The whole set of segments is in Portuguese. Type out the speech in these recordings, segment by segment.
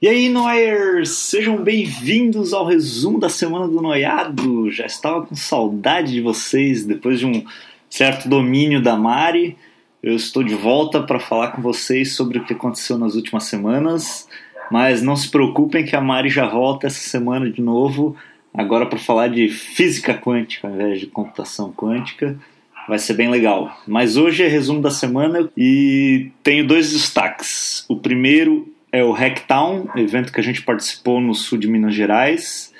E aí, Noyers! Sejam bem-vindos ao resumo da semana do Noiado. Já estava com saudade de vocês depois de um certo domínio da Mari. Eu estou de volta para falar com vocês sobre o que aconteceu nas últimas semanas. Mas não se preocupem que a Mari já volta essa semana de novo, agora para falar de física quântica ao invés de computação quântica. Vai ser bem legal. Mas hoje é resumo da semana e tenho dois destaques. O primeiro é o Hacktown, evento que a gente participou no sul de Minas Gerais.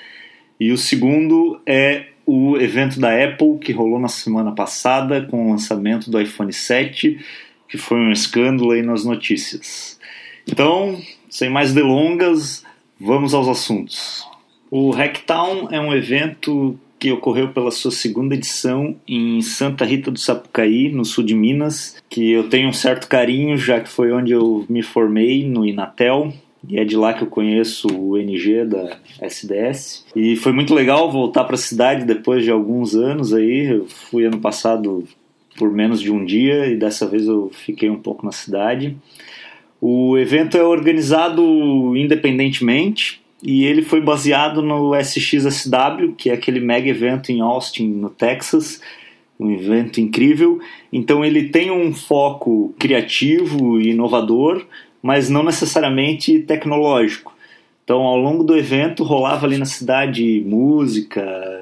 E o segundo é o evento da Apple que rolou na semana passada com o lançamento do iPhone 7, que foi um escândalo aí nas notícias. Então, sem mais delongas, vamos aos assuntos. O Hacktown é um evento que ocorreu pela sua segunda edição em Santa Rita do Sapucaí, no sul de Minas, que eu tenho um certo carinho, já que foi onde eu me formei no Inatel. E é de lá que eu conheço o NG da SDS. E foi muito legal voltar para a cidade depois de alguns anos aí. Eu fui ano passado por menos de um dia e dessa vez eu fiquei um pouco na cidade. O evento é organizado independentemente e ele foi baseado no SXSW, que é aquele mega evento em Austin, no Texas, um evento incrível. Então ele tem um foco criativo e inovador, mas não necessariamente tecnológico. Então, ao longo do evento, rolava ali na cidade música,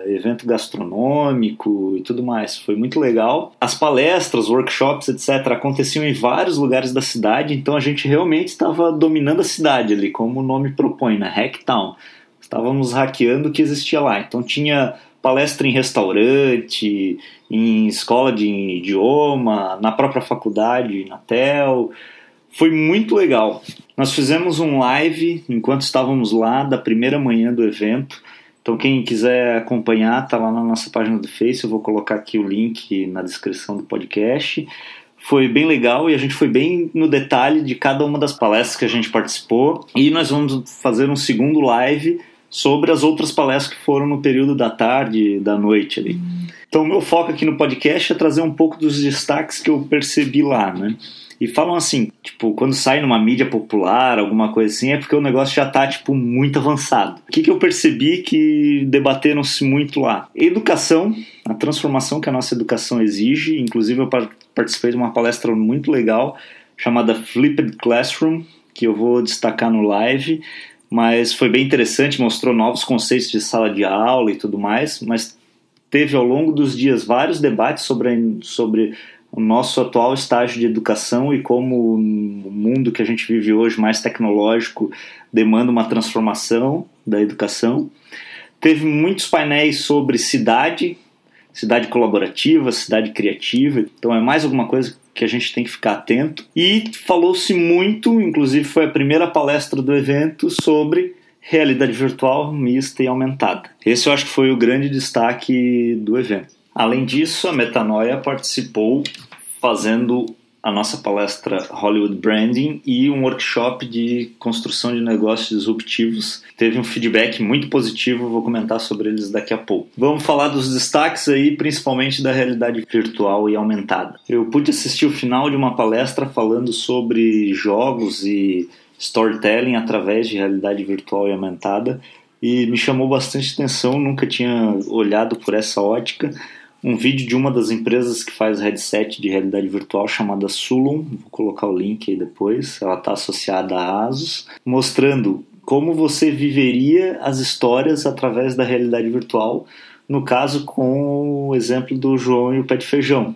evento gastronômico e tudo mais. Foi muito legal. As palestras, workshops, etc., aconteciam em vários lugares da cidade, então a gente realmente estava dominando a cidade ali, como o nome propõe, na né? Hacktown. Estávamos hackeando o que existia lá. Então, tinha palestra em restaurante, em escola de idioma, na própria faculdade, na TEL. Foi muito legal. Nós fizemos um live enquanto estávamos lá da primeira manhã do evento. Então quem quiser acompanhar, tá lá na nossa página do Face, eu vou colocar aqui o link na descrição do podcast. Foi bem legal e a gente foi bem no detalhe de cada uma das palestras que a gente participou. E nós vamos fazer um segundo live sobre as outras palestras que foram no período da tarde, da noite ali. Então, o meu foco aqui no podcast é trazer um pouco dos destaques que eu percebi lá, né? E falam assim, tipo, quando sai numa mídia popular, alguma coisa assim, é porque o negócio já tá, tipo, muito avançado. O que, que eu percebi que debateram-se muito lá? Educação, a transformação que a nossa educação exige. Inclusive, eu participei de uma palestra muito legal chamada Flipped Classroom, que eu vou destacar no live. Mas foi bem interessante, mostrou novos conceitos de sala de aula e tudo mais. Mas teve ao longo dos dias vários debates sobre, sobre o nosso atual estágio de educação e como o mundo que a gente vive hoje, mais tecnológico, demanda uma transformação da educação. Teve muitos painéis sobre cidade, cidade colaborativa, cidade criativa, então é mais alguma coisa que a gente tem que ficar atento. E falou-se muito, inclusive foi a primeira palestra do evento, sobre realidade virtual mista e aumentada. Esse eu acho que foi o grande destaque do evento. Além disso, a Metanoia participou fazendo a nossa palestra Hollywood Branding e um workshop de construção de negócios disruptivos. Teve um feedback muito positivo, vou comentar sobre eles daqui a pouco. Vamos falar dos destaques aí, principalmente da realidade virtual e aumentada. Eu pude assistir o final de uma palestra falando sobre jogos e storytelling através de realidade virtual e aumentada e me chamou bastante atenção, nunca tinha olhado por essa ótica um vídeo de uma das empresas que faz headset de realidade virtual chamada Sulum, vou colocar o link aí depois, ela está associada à Asus, mostrando como você viveria as histórias através da realidade virtual, no caso com o exemplo do João e o pé de feijão.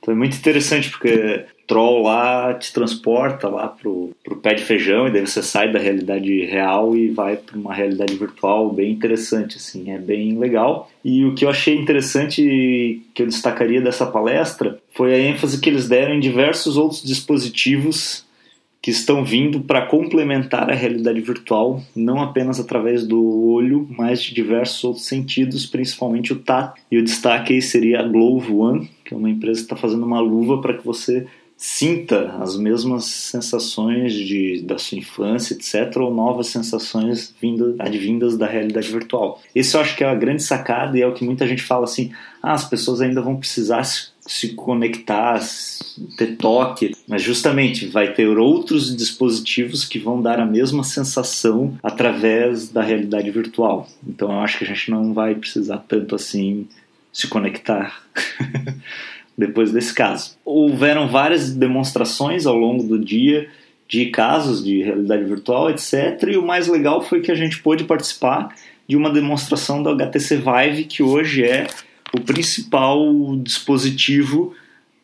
Então é muito interessante porque troll lá te transporta lá pro, pro pé de feijão e daí você sai da realidade real e vai para uma realidade virtual bem interessante assim é bem legal e o que eu achei interessante que eu destacaria dessa palestra foi a ênfase que eles deram em diversos outros dispositivos que estão vindo para complementar a realidade virtual, não apenas através do olho, mas de diversos outros sentidos, principalmente o tato. E o destaque aí seria a Glove One, que é uma empresa que está fazendo uma luva para que você sinta as mesmas sensações de, da sua infância, etc., ou novas sensações advindas da realidade virtual. Esse eu acho que é a grande sacada e é o que muita gente fala assim: ah, as pessoas ainda vão precisar se, se conectar, ter toque, mas justamente vai ter outros dispositivos que vão dar a mesma sensação através da realidade virtual. Então eu acho que a gente não vai precisar tanto assim se conectar. Depois desse caso, houveram várias demonstrações ao longo do dia de casos de realidade virtual, etc. E o mais legal foi que a gente pôde participar de uma demonstração do HTC Vive, que hoje é o principal dispositivo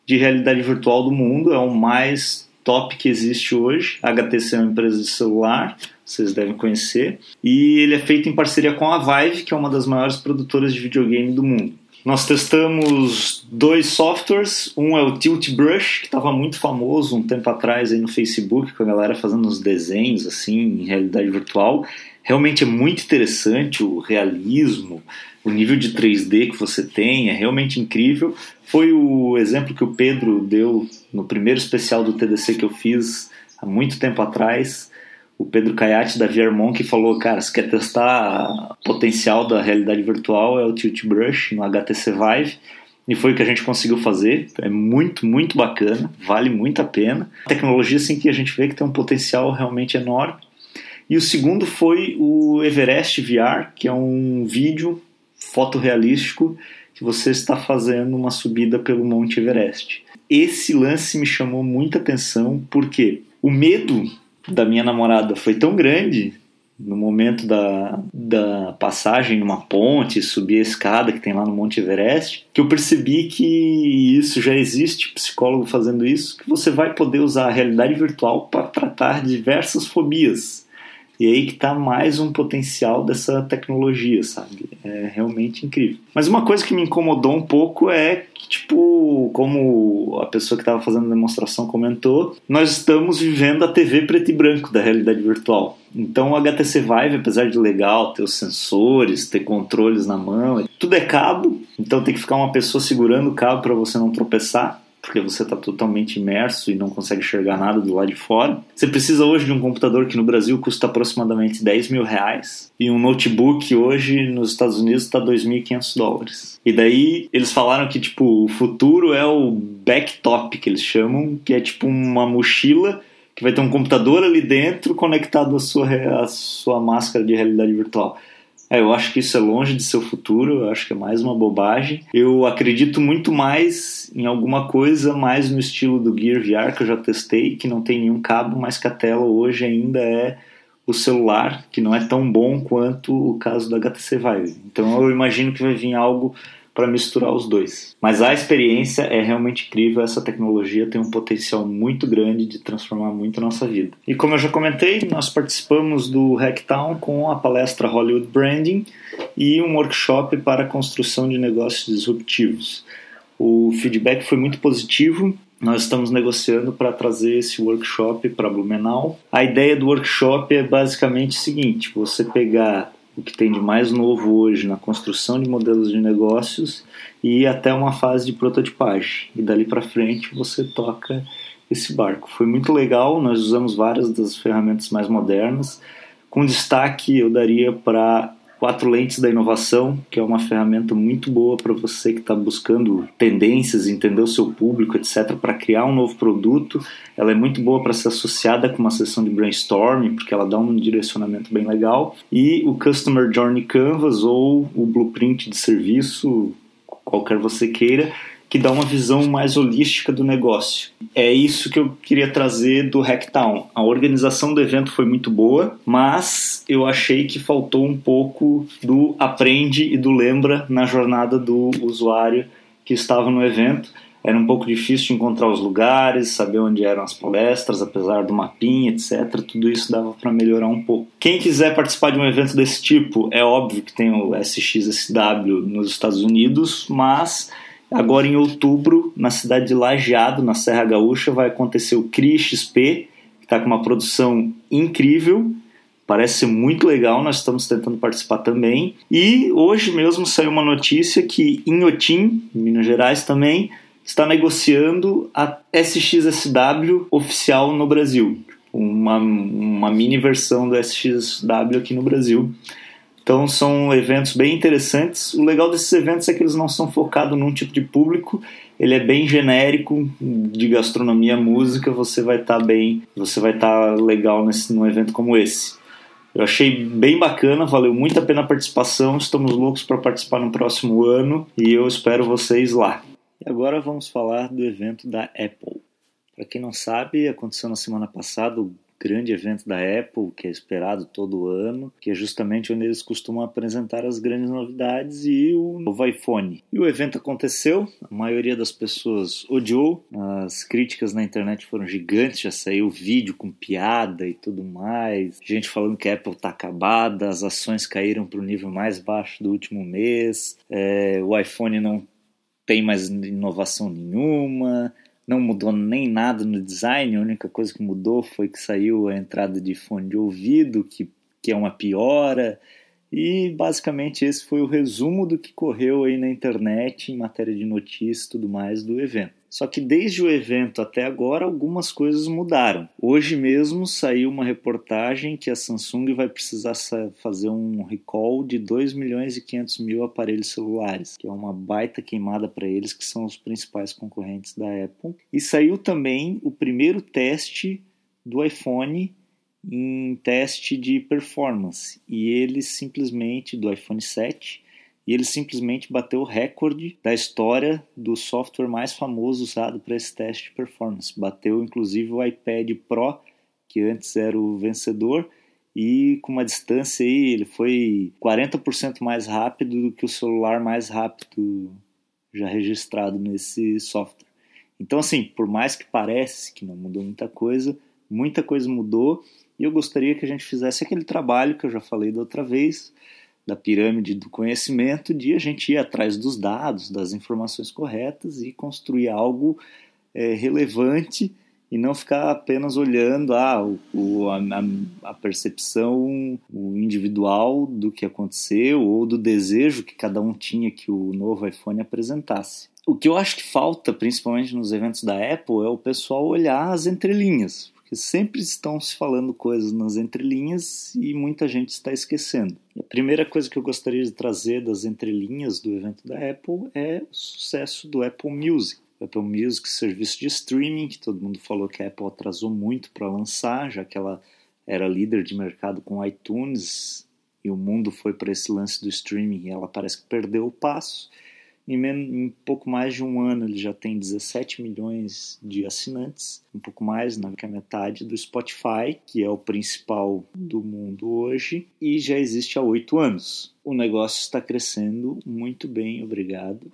de realidade virtual do mundo, é o mais top que existe hoje. A HTC é uma empresa de celular, vocês devem conhecer, e ele é feito em parceria com a Vive, que é uma das maiores produtoras de videogame do mundo. Nós testamos dois softwares, um é o Tilt Brush, que estava muito famoso um tempo atrás aí no Facebook, com a galera fazendo uns desenhos assim em realidade virtual. Realmente é muito interessante o realismo, o nível de 3D que você tem, é realmente incrível. Foi o exemplo que o Pedro deu no primeiro especial do TDC que eu fiz há muito tempo atrás o Pedro Caiate da Viermont que falou, cara, se quer testar o potencial da realidade virtual é o Tilt Brush no HTC Vive. E foi o que a gente conseguiu fazer. É muito, muito bacana, vale muito a pena. Tecnologia assim que a gente vê que tem um potencial realmente enorme. E o segundo foi o Everest VR, que é um vídeo fotorrealístico que você está fazendo uma subida pelo Monte Everest. Esse lance me chamou muita atenção porque o medo da minha namorada foi tão grande no momento da, da passagem numa ponte, subir a escada que tem lá no Monte Everest, que eu percebi que isso já existe, psicólogo fazendo isso, que você vai poder usar a realidade virtual para tratar diversas fobias. E aí que está mais um potencial dessa tecnologia, sabe? É realmente incrível. Mas uma coisa que me incomodou um pouco é que, tipo, como a pessoa que estava fazendo a demonstração comentou, nós estamos vivendo a TV preto e branco da realidade virtual. Então o HTC Vive, apesar de legal ter os sensores, ter controles na mão, tudo é cabo, então tem que ficar uma pessoa segurando o cabo para você não tropeçar porque você está totalmente imerso e não consegue enxergar nada do lado de fora. Você precisa hoje de um computador que no Brasil custa aproximadamente 10 mil reais e um notebook hoje nos Estados Unidos está 2.500 dólares. E daí eles falaram que tipo o futuro é o backtop que eles chamam, que é tipo uma mochila que vai ter um computador ali dentro conectado à sua, à sua máscara de realidade virtual. É, eu acho que isso é longe de ser o futuro, eu acho que é mais uma bobagem. Eu acredito muito mais em alguma coisa mais no estilo do Gear VR que eu já testei, que não tem nenhum cabo, mas que a tela hoje ainda é o celular, que não é tão bom quanto o caso do HTC Vive. Então eu imagino que vai vir algo para misturar os dois. Mas a experiência é realmente incrível, essa tecnologia tem um potencial muito grande de transformar muito a nossa vida. E como eu já comentei, nós participamos do Hacktown com a palestra Hollywood Branding e um workshop para construção de negócios disruptivos. O feedback foi muito positivo, nós estamos negociando para trazer esse workshop para Blumenau. A ideia do workshop é basicamente o seguinte: você pegar o que tem de mais novo hoje na construção de modelos de negócios e até uma fase de prototipagem. E dali para frente você toca esse barco. Foi muito legal, nós usamos várias das ferramentas mais modernas. Com destaque, eu daria para Quatro Lentes da Inovação, que é uma ferramenta muito boa para você que está buscando tendências, entender o seu público, etc., para criar um novo produto. Ela é muito boa para ser associada com uma sessão de brainstorming, porque ela dá um direcionamento bem legal. E o Customer Journey Canvas ou o Blueprint de Serviço, qualquer você queira, que dá uma visão mais holística do negócio. É isso que eu queria trazer do Hacktown. A organização do evento foi muito boa, mas eu achei que faltou um pouco do aprende e do lembra na jornada do usuário que estava no evento. Era um pouco difícil encontrar os lugares, saber onde eram as palestras, apesar do mapinha, etc. Tudo isso dava para melhorar um pouco. Quem quiser participar de um evento desse tipo, é óbvio que tem o SXSW nos Estados Unidos, mas Agora em outubro, na cidade de Lajeado, na Serra Gaúcha, vai acontecer o CRI XP, que está com uma produção incrível. Parece muito legal, nós estamos tentando participar também. E hoje mesmo saiu uma notícia que Inhotim, Minas Gerais também, está negociando a SXSW oficial no Brasil. Uma, uma mini versão do SXSW aqui no Brasil. Então são eventos bem interessantes. O legal desses eventos é que eles não são focados num tipo de público, ele é bem genérico de gastronomia, música, você vai estar tá bem, você vai estar tá legal nesse num evento como esse. Eu achei bem bacana, valeu muito a pena a participação. Estamos loucos para participar no próximo ano e eu espero vocês lá. E agora vamos falar do evento da Apple. Para quem não sabe, aconteceu na semana passada o grande evento da Apple, que é esperado todo ano, que é justamente onde eles costumam apresentar as grandes novidades e o novo iPhone. E o evento aconteceu, a maioria das pessoas odiou, as críticas na internet foram gigantes, já saiu vídeo com piada e tudo mais, gente falando que a Apple está acabada, as ações caíram para o nível mais baixo do último mês, é, o iPhone não tem mais inovação nenhuma, não mudou nem nada no design, a única coisa que mudou foi que saiu a entrada de fone de ouvido, que, que é uma piora, e basicamente esse foi o resumo do que correu aí na internet em matéria de notícias e tudo mais do evento. Só que desde o evento até agora algumas coisas mudaram. Hoje mesmo saiu uma reportagem que a Samsung vai precisar fazer um recall de 2 milhões e 500 mil aparelhos celulares, que é uma baita queimada para eles, que são os principais concorrentes da Apple. E saiu também o primeiro teste do iPhone em teste de performance e ele simplesmente do iPhone 7 e ele simplesmente bateu o recorde da história do software mais famoso usado para esse teste de performance. Bateu inclusive o iPad Pro, que antes era o vencedor, e com uma distância aí, ele foi 40% mais rápido do que o celular mais rápido já registrado nesse software. Então, assim, por mais que pareça que não mudou muita coisa, muita coisa mudou e eu gostaria que a gente fizesse aquele trabalho que eu já falei da outra vez, da pirâmide do conhecimento, de a gente ir atrás dos dados, das informações corretas e construir algo é, relevante e não ficar apenas olhando ah, o, a, a, percepção individual do que aconteceu ou do desejo que cada um tinha que o novo iPhone apresentasse. O que eu acho que falta, principalmente nos eventos da Apple, é o pessoal olhar as entrelinhas, porque sempre estão se falando coisas nas entrelinhas e muita gente está esquecendo. E a primeira coisa que eu gostaria de trazer das entrelinhas do evento da Apple é o sucesso do Apple Music. O Apple Music, serviço de streaming, que todo mundo falou que a Apple atrasou muito para lançar, já que ela era líder de mercado com iTunes e o mundo foi para esse lance do streaming e ela parece que perdeu o passo. Em, pouco mais de um ano ele já tem 17 milhões de assinantes, um pouco mais, na que a metade do Spotify, que é o principal do mundo hoje, e já existe há oito anos. O negócio está crescendo muito bem, obrigado.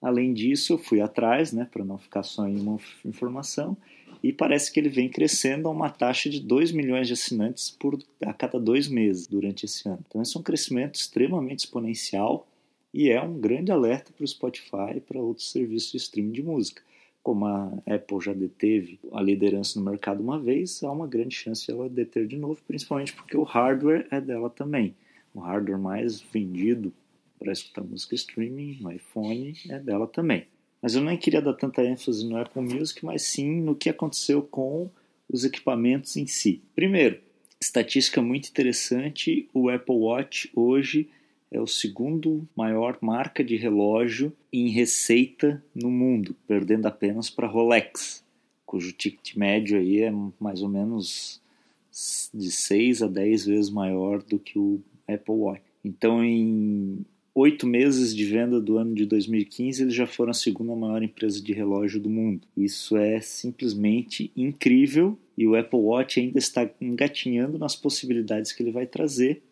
Além disso, eu fui atrás, né, para não ficar só em uma informação, e parece que ele vem crescendo a uma taxa de 2 milhões de assinantes por, a cada dois meses durante esse ano. Então, esse é um crescimento extremamente exponencial e é um grande alerta para o Spotify e para outros serviços de streaming de música. Como a Apple já deteve a liderança no mercado uma vez, há uma grande chance de ela deter de novo, principalmente porque o hardware é dela também. O hardware mais vendido para escutar música streaming no iPhone é dela também. Mas eu nem queria dar tanta ênfase no Apple Music, mas sim no que aconteceu com os equipamentos em si. Primeiro, estatística muito interessante: o Apple Watch hoje é o segundo maior marca de relógio em receita no mundo, perdendo apenas para Rolex, cujo ticket médio aí é mais ou menos de 6 a 10 vezes maior do que o Apple Watch. Então, em oito meses de venda do ano de 2015, eles já foram a segunda maior empresa de relógio do mundo. Isso é simplesmente incrível e o Apple Watch ainda está engatinhando nas possibilidades que ele vai trazer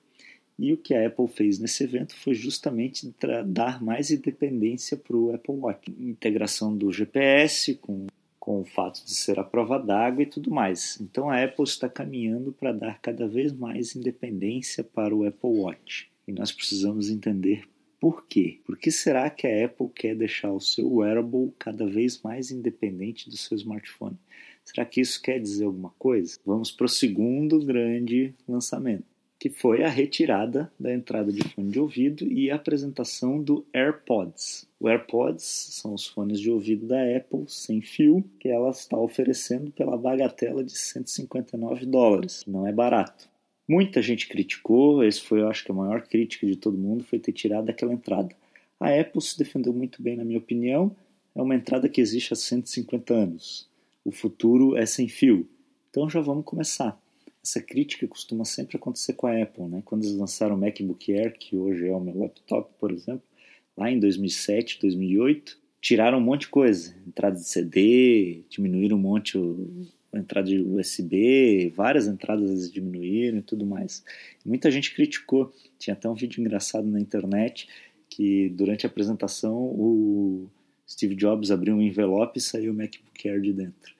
e o que a Apple fez nesse evento foi justamente dar mais independência para o Apple Watch. Integração do GPS com, com o fato de ser a prova d'água e tudo mais. Então a Apple está caminhando para dar cada vez mais independência para o Apple Watch. E nós precisamos entender por quê? Por que será que a Apple quer deixar o seu wearable cada vez mais independente do seu smartphone? Será que isso quer dizer alguma coisa? Vamos para o segundo grande lançamento que foi a retirada da entrada de fone de ouvido e a apresentação do AirPods. O AirPods são os fones de ouvido da Apple sem fio que ela está oferecendo pela bagatela de 159 dólares. Não é barato. Muita gente criticou, esse foi, eu acho que a maior crítica de todo mundo foi ter tirado aquela entrada. A Apple se defendeu muito bem, na minha opinião. é uma entrada que existe há 150 anos. O futuro é sem fio. Então já vamos começar. Essa crítica costuma sempre acontecer com a Apple, né? Quando eles lançaram o MacBook Air, que hoje é o meu laptop, por exemplo, lá em 2007, 2008, tiraram um monte de coisa, entrada de CD, diminuíram um monte o, a entrada de USB, várias entradas diminuíram e tudo mais. Muita gente criticou. Tinha até um vídeo engraçado na internet que durante a apresentação o Steve Jobs abriu um envelope e saiu o MacBook Air de dentro.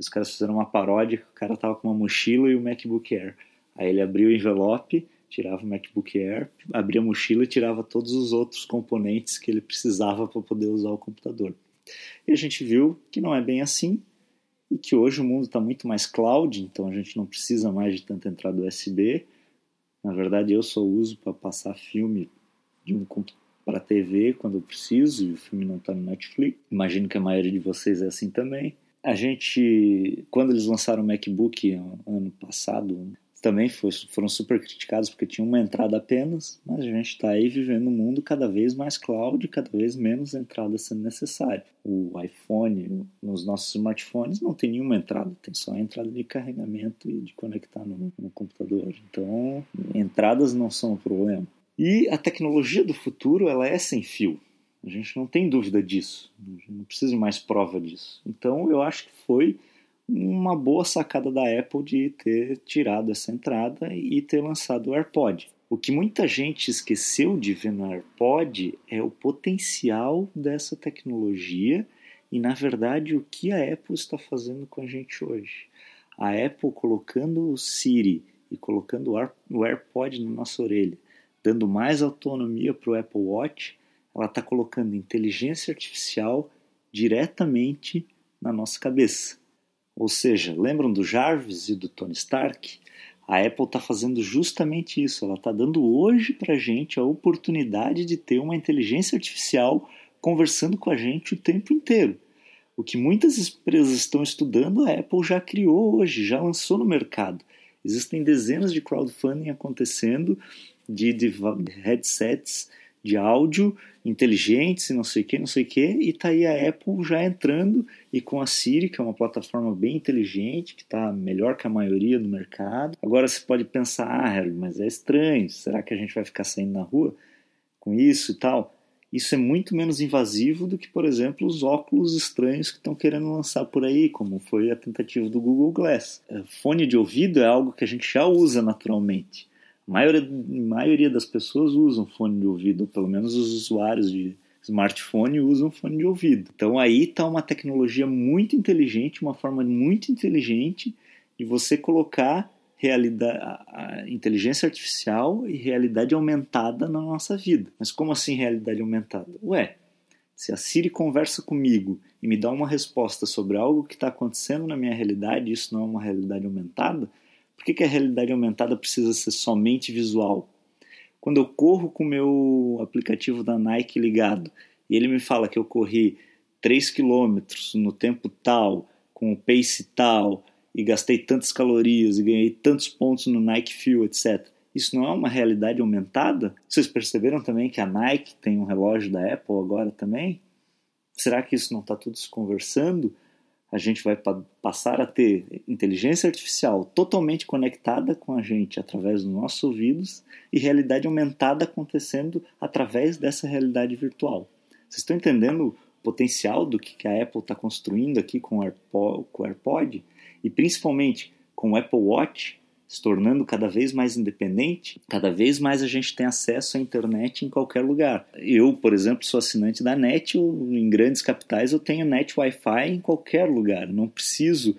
Os caras fizeram uma paródia, o cara tava com uma mochila e o MacBook Air. Aí ele abriu o envelope, tirava o MacBook Air, abria a mochila e tirava todos os outros componentes que ele precisava para poder usar o computador. E a gente viu que não é bem assim e que hoje o mundo está muito mais cloud, então a gente não precisa mais de tanta entrada USB. Na verdade, eu só uso para passar filme de um para TV quando eu preciso e o filme não está no Netflix. Imagino que a maioria de vocês é assim também. A gente, quando eles lançaram o MacBook ano passado, também foi, foram super criticados porque tinha uma entrada apenas, mas a gente está aí vivendo um mundo cada vez mais cloud, cada vez menos entrada sendo necessária. O iPhone, nos nossos smartphones, não tem nenhuma entrada, tem só a entrada de carregamento e de conectar no, no computador. Então, entradas não são o problema. E a tecnologia do futuro ela é sem fio. A gente não tem dúvida disso. Não precisa de mais prova disso. Então, eu acho que foi uma boa sacada da Apple de ter tirado essa entrada e ter lançado o AirPod. O que muita gente esqueceu de ver no AirPod é o potencial dessa tecnologia e, na verdade, o que a Apple está fazendo com a gente hoje. A Apple colocando o Siri e colocando o AirPod na nossa orelha, dando mais autonomia para o Apple Watch, ela está colocando inteligência artificial diretamente na nossa cabeça. Ou seja, lembram do Jarvis e do Tony Stark? A Apple está fazendo justamente isso. Ela está dando hoje para a gente a oportunidade de ter uma inteligência artificial conversando com a gente o tempo inteiro. O que muitas empresas estão estudando, a Apple já criou hoje, já lançou no mercado. Existem dezenas de crowdfunding acontecendo de, de headsets de áudio inteligentes e não sei o que, não sei o que, e tá aí a Apple já entrando e com a Siri, que é uma plataforma bem inteligente, que está melhor que a maioria do mercado. Agora você pode pensar, ah, mas é estranho, será que a gente vai ficar saindo na rua com isso e tal? Isso é muito menos invasivo do que, por exemplo, os óculos estranhos que estão querendo lançar por aí, como foi a tentativa do Google Glass. É, fone de ouvido é algo que a gente já usa naturalmente. A maioria, a maioria das pessoas usam fone de ouvido, ou pelo menos os usuários de smartphone usam fone de ouvido. Então aí está uma tecnologia muito inteligente, uma forma muito inteligente de você colocar a inteligência artificial e realidade aumentada na nossa vida. Mas como assim realidade aumentada? Ué, se a Siri conversa comigo e me dá uma resposta sobre algo que está acontecendo na minha realidade, isso não é uma realidade aumentada, por que, que a realidade aumentada precisa ser somente visual? Quando eu corro com o meu aplicativo da Nike ligado e ele me fala que eu corri 3 km no tempo tal, com o pace tal, e gastei tantas calorias e ganhei tantos pontos no Nike Fuel, etc. Isso não é uma realidade aumentada? Vocês perceberam também que a Nike tem um relógio da Apple agora também? Será que isso não está tudo se conversando? A gente vai pa passar a ter inteligência artificial totalmente conectada com a gente através dos nossos ouvidos e realidade aumentada acontecendo através dessa realidade virtual. Vocês estão entendendo o potencial do que a Apple está construindo aqui com o, com o AirPod e principalmente com o Apple Watch? Se tornando cada vez mais independente, cada vez mais a gente tem acesso à internet em qualquer lugar. Eu, por exemplo, sou assinante da NET, eu, em grandes capitais eu tenho NET Wi-Fi em qualquer lugar, não preciso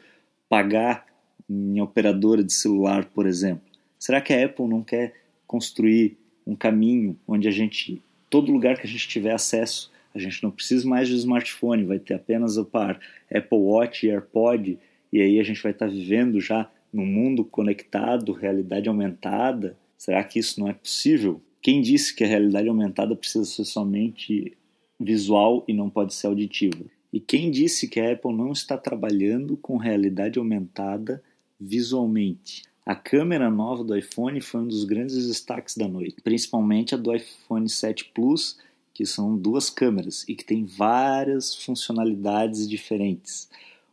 pagar em operadora de celular, por exemplo. Será que a Apple não quer construir um caminho onde a gente, todo lugar que a gente tiver acesso, a gente não precisa mais de smartphone, vai ter apenas o par Apple Watch e AirPod, e aí a gente vai estar vivendo já no mundo conectado, realidade aumentada? Será que isso não é possível? Quem disse que a realidade aumentada precisa ser somente visual e não pode ser auditiva? E quem disse que a Apple não está trabalhando com realidade aumentada visualmente? A câmera nova do iPhone foi um dos grandes destaques da noite, principalmente a do iPhone 7 Plus, que são duas câmeras e que tem várias funcionalidades diferentes.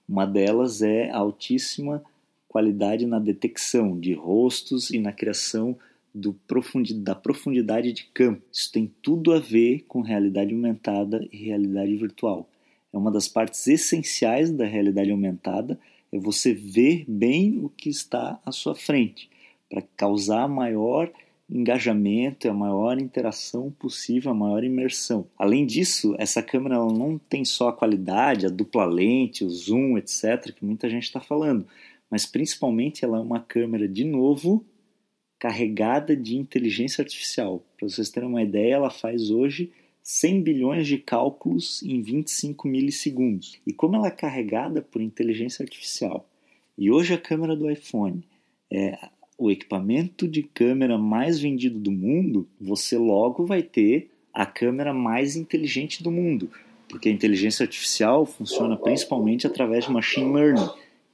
Uma delas é a altíssima qualidade na detecção de rostos e na criação da profundidade de campo. Isso tem tudo a ver com realidade aumentada e realidade virtual. É uma das partes essenciais da realidade aumentada, é você ver bem o que está à sua frente, para causar maior engajamento a maior interação possível, a maior imersão. Além disso, essa câmera não tem só a qualidade, a dupla lente, o zoom, etc., que muita gente está falando, mas principalmente ela é uma câmera, de novo, carregada de inteligência artificial. Para vocês terem uma ideia, ela faz hoje 100 bilhões de cálculos em 25 milissegundos. E como ela é carregada por inteligência artificial, e hoje a câmera do iPhone é o equipamento de câmera mais vendido do mundo, você logo vai ter a câmera mais inteligente do mundo, porque a inteligência artificial funciona principalmente através de machine learning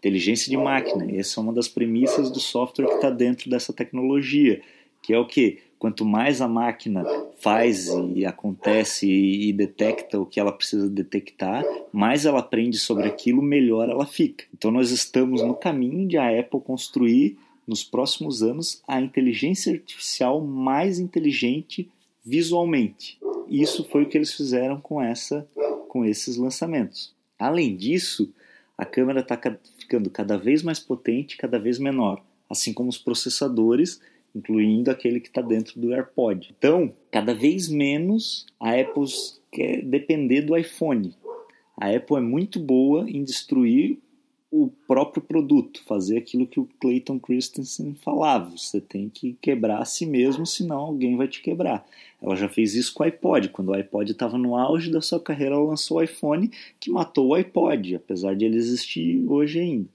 inteligência de máquina. Essa é uma das premissas do software que está dentro dessa tecnologia, que é o que? Quanto mais a máquina faz e acontece e detecta o que ela precisa detectar, mais ela aprende sobre aquilo, melhor ela fica. Então nós estamos no caminho de a Apple construir nos próximos anos a inteligência artificial mais inteligente visualmente. Isso foi o que eles fizeram com essa com esses lançamentos. Além disso, a câmera está ficando cada vez mais potente, cada vez menor, assim como os processadores, incluindo aquele que está dentro do AirPod. Então, cada vez menos a Apple quer depender do iPhone. A Apple é muito boa em destruir o próprio produto, fazer aquilo que o Clayton Christensen falava. Você tem que quebrar a si mesmo, senão alguém vai te quebrar. Ela já fez isso com o iPod. Quando o iPod estava no auge da sua carreira, ela lançou o iPhone, que matou o iPod, apesar de ele existir hoje ainda.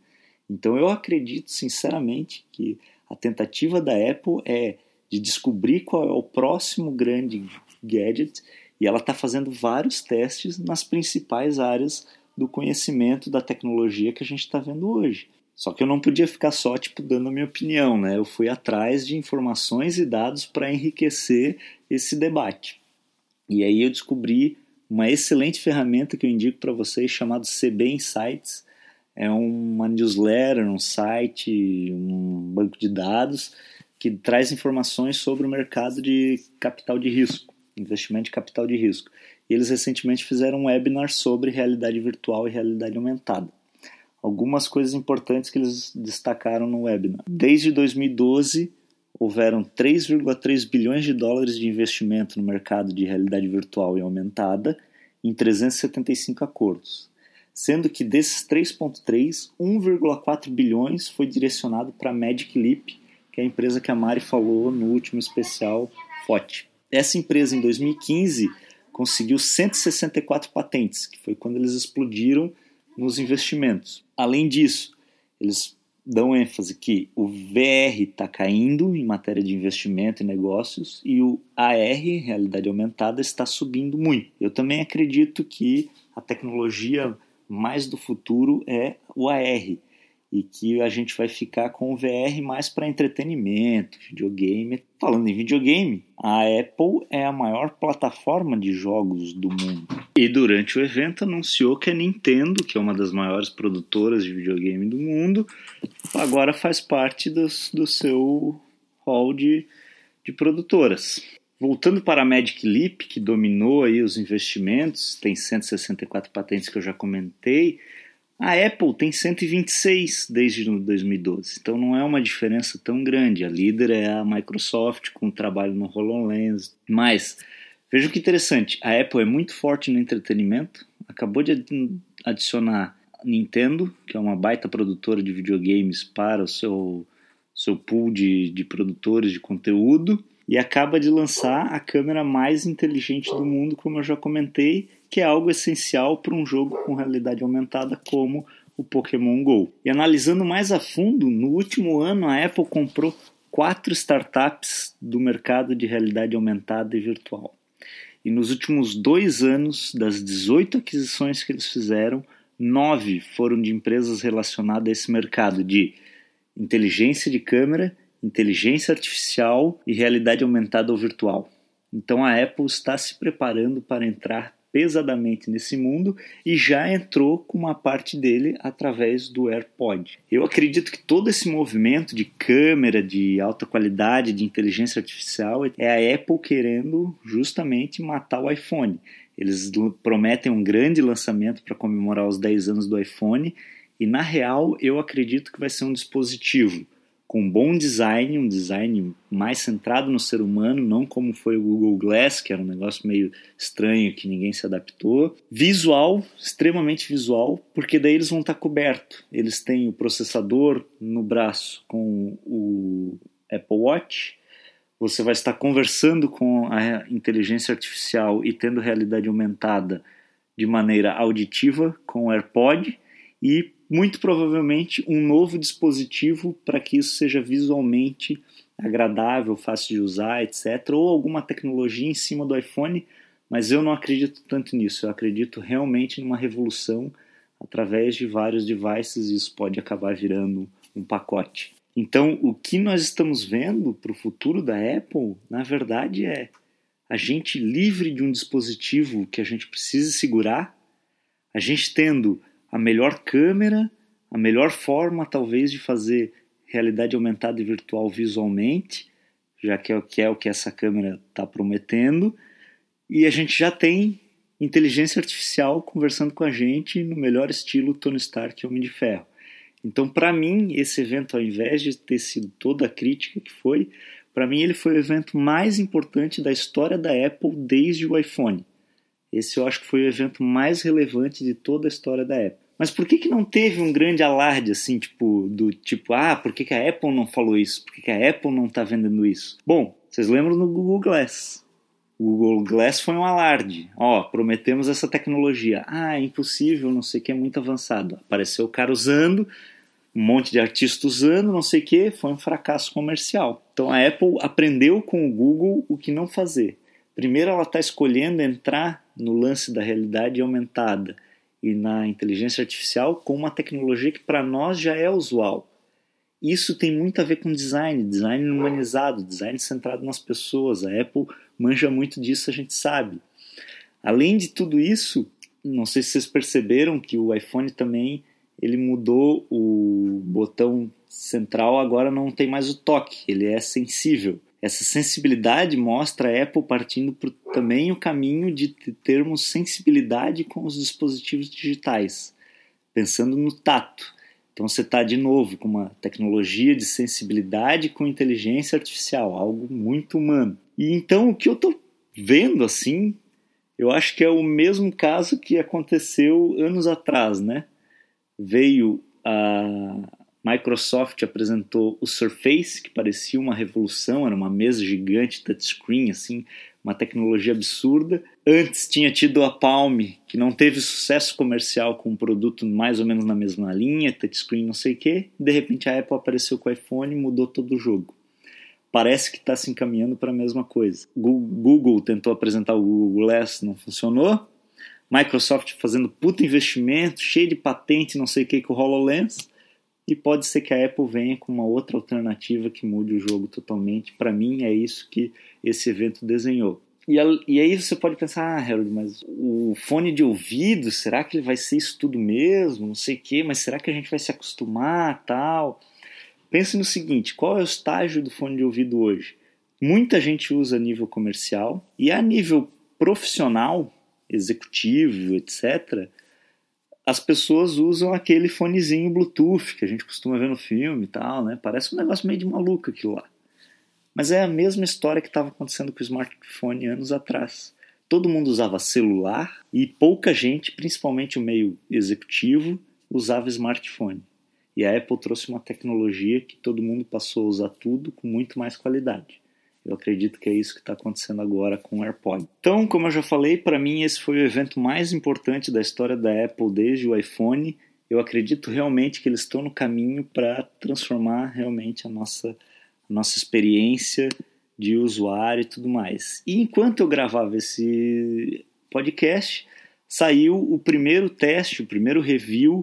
Então eu acredito sinceramente que a tentativa da Apple é de descobrir qual é o próximo grande gadget e ela está fazendo vários testes nas principais áreas do conhecimento da tecnologia que a gente está vendo hoje. Só que eu não podia ficar só tipo dando a minha opinião, né? Eu fui atrás de informações e dados para enriquecer esse debate. E aí eu descobri uma excelente ferramenta que eu indico para vocês chamado CB Insights. É uma newsletter, um site, um banco de dados que traz informações sobre o mercado de capital de risco, investimento de capital de risco. E eles recentemente fizeram um webinar sobre realidade virtual e realidade aumentada. Algumas coisas importantes que eles destacaram no webinar. Desde 2012, houveram 3,3 bilhões de dólares de investimento no mercado de realidade virtual e aumentada em 375 acordos, sendo que desses 3,3, 1,4 bilhões foi direcionado para a Magic Leap, que é a empresa que a Mari falou no último especial FOT. Essa empresa, em 2015, conseguiu 164 patentes, que foi quando eles explodiram nos investimentos. Além disso, eles dão ênfase que o VR está caindo em matéria de investimento e negócios e o AR, realidade aumentada, está subindo muito. Eu também acredito que a tecnologia mais do futuro é o AR e que a gente vai ficar com o VR mais para entretenimento, videogame. Falando em videogame, a Apple é a maior plataforma de jogos do mundo. E durante o evento anunciou que a Nintendo, que é uma das maiores produtoras de videogame do mundo, agora faz parte do, do seu hall de, de produtoras. Voltando para a Magic Leap, que dominou aí os investimentos, tem 164 patentes que eu já comentei, a Apple tem 126 desde 2012, então não é uma diferença tão grande. A líder é a Microsoft com o trabalho no HoloLens. Mas veja que interessante, a Apple é muito forte no entretenimento, acabou de adicionar Nintendo, que é uma baita produtora de videogames para o seu, seu pool de, de produtores de conteúdo, e acaba de lançar a câmera mais inteligente do mundo, como eu já comentei, que é algo essencial para um jogo com realidade aumentada como o Pokémon Go. E analisando mais a fundo, no último ano a Apple comprou quatro startups do mercado de realidade aumentada e virtual. E nos últimos dois anos, das 18 aquisições que eles fizeram, nove foram de empresas relacionadas a esse mercado de inteligência de câmera, inteligência artificial e realidade aumentada ou virtual. Então a Apple está se preparando para entrar pesadamente nesse mundo e já entrou com uma parte dele através do AirPod. Eu acredito que todo esse movimento de câmera, de alta qualidade, de inteligência artificial é a Apple querendo justamente matar o iPhone. Eles prometem um grande lançamento para comemorar os 10 anos do iPhone e na real eu acredito que vai ser um dispositivo com bom design, um design mais centrado no ser humano, não como foi o Google Glass, que era um negócio meio estranho que ninguém se adaptou. Visual, extremamente visual, porque daí eles vão estar cobertos. Eles têm o processador no braço com o Apple Watch. Você vai estar conversando com a inteligência artificial e tendo realidade aumentada de maneira auditiva com o AirPod e muito provavelmente um novo dispositivo para que isso seja visualmente agradável, fácil de usar, etc. Ou alguma tecnologia em cima do iPhone, mas eu não acredito tanto nisso. Eu acredito realmente numa revolução através de vários devices e isso pode acabar virando um pacote. Então, o que nós estamos vendo para o futuro da Apple, na verdade, é a gente livre de um dispositivo que a gente precisa segurar, a gente tendo a melhor câmera, a melhor forma talvez de fazer realidade aumentada e virtual visualmente, já que é o que, é o que essa câmera está prometendo, e a gente já tem inteligência artificial conversando com a gente no melhor estilo Tony Stark Homem de Ferro. Então, para mim, esse evento, ao invés de ter sido toda a crítica que foi, para mim ele foi o evento mais importante da história da Apple desde o iPhone. Esse eu acho que foi o evento mais relevante de toda a história da Apple. Mas por que, que não teve um grande alarde assim, tipo, do tipo, ah, por que, que a Apple não falou isso? Por que, que a Apple não está vendendo isso? Bom, vocês lembram do Google Glass? O Google Glass foi um alarde. Ó, prometemos essa tecnologia. Ah, é impossível, não sei o que, é muito avançado. Apareceu o cara usando, um monte de artistas usando, não sei o que, foi um fracasso comercial. Então a Apple aprendeu com o Google o que não fazer. Primeiro, ela está escolhendo entrar no lance da realidade aumentada e na inteligência artificial com uma tecnologia que para nós já é usual. Isso tem muito a ver com design, design humanizado, design centrado nas pessoas. A Apple manja muito disso, a gente sabe. Além de tudo isso, não sei se vocês perceberam que o iPhone também ele mudou o botão central, agora não tem mais o toque, ele é sensível. Essa sensibilidade mostra a Apple partindo por também o caminho de termos sensibilidade com os dispositivos digitais, pensando no tato. Então você está de novo com uma tecnologia de sensibilidade com inteligência artificial, algo muito humano. E então o que eu estou vendo assim, eu acho que é o mesmo caso que aconteceu anos atrás, né? Veio a Microsoft apresentou o Surface, que parecia uma revolução, era uma mesa gigante touchscreen, assim, uma tecnologia absurda. Antes tinha tido a Palm, que não teve sucesso comercial com um produto mais ou menos na mesma linha, touchscreen não sei o quê. De repente a Apple apareceu com o iPhone e mudou todo o jogo. Parece que está se encaminhando para a mesma coisa. Google tentou apresentar o Google Glass, não funcionou. Microsoft fazendo puta investimento, cheio de patente, não sei o que com o HoloLens e pode ser que a Apple venha com uma outra alternativa que mude o jogo totalmente. Para mim, é isso que esse evento desenhou. E, e, aí você pode pensar, ah, Harold, mas o fone de ouvido, será que ele vai ser isso tudo mesmo? Não sei o quê, mas será que a gente vai se acostumar tal? Pense no seguinte, qual é o estágio do fone de ouvido hoje? Muita gente usa a nível comercial e a nível profissional, executivo, etc., as pessoas usam aquele fonezinho Bluetooth que a gente costuma ver no filme e tal, né? Parece um negócio meio de maluco aquilo lá. Mas é a mesma história que estava acontecendo com o smartphone anos atrás. Todo mundo usava celular e pouca gente, principalmente o meio executivo, usava smartphone. E a Apple trouxe uma tecnologia que todo mundo passou a usar tudo com muito mais qualidade. Eu acredito que é isso que está acontecendo agora com o AirPod. Então, como eu já falei, para mim esse foi o evento mais importante da história da Apple desde o iPhone. Eu acredito realmente que eles estão no caminho para transformar realmente a nossa, a nossa experiência de usuário e tudo mais. E enquanto eu gravava esse podcast, saiu o primeiro teste, o primeiro review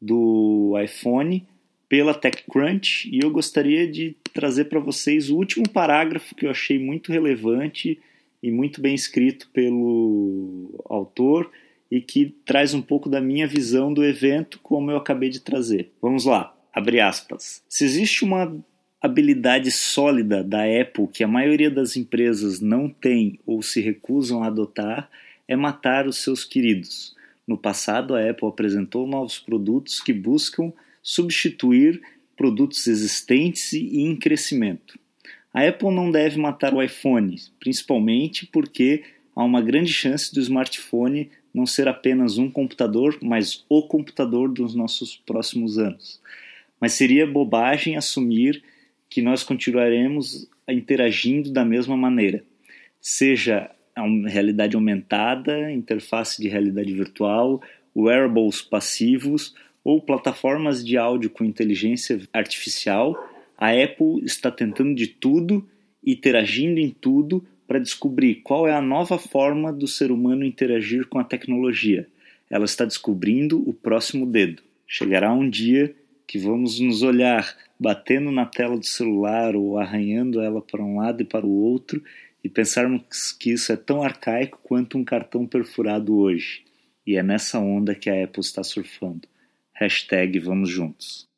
do iPhone pela TechCrunch e eu gostaria de trazer para vocês o último parágrafo que eu achei muito relevante e muito bem escrito pelo autor e que traz um pouco da minha visão do evento, como eu acabei de trazer. Vamos lá, abre aspas. Se existe uma habilidade sólida da Apple que a maioria das empresas não tem ou se recusam a adotar, é matar os seus queridos. No passado, a Apple apresentou novos produtos que buscam substituir produtos existentes e em crescimento. A Apple não deve matar o iPhone, principalmente porque há uma grande chance do smartphone não ser apenas um computador, mas o computador dos nossos próximos anos. Mas seria bobagem assumir que nós continuaremos interagindo da mesma maneira, seja a realidade aumentada, interface de realidade virtual, wearables passivos ou plataformas de áudio com inteligência artificial a Apple está tentando de tudo, interagindo em tudo, para descobrir qual é a nova forma do ser humano interagir com a tecnologia. Ela está descobrindo o próximo dedo. Chegará um dia que vamos nos olhar batendo na tela do celular ou arranhando ela para um lado e para o outro e pensarmos que isso é tão arcaico quanto um cartão perfurado hoje. E é nessa onda que a Apple está surfando. Hashtag vamos juntos.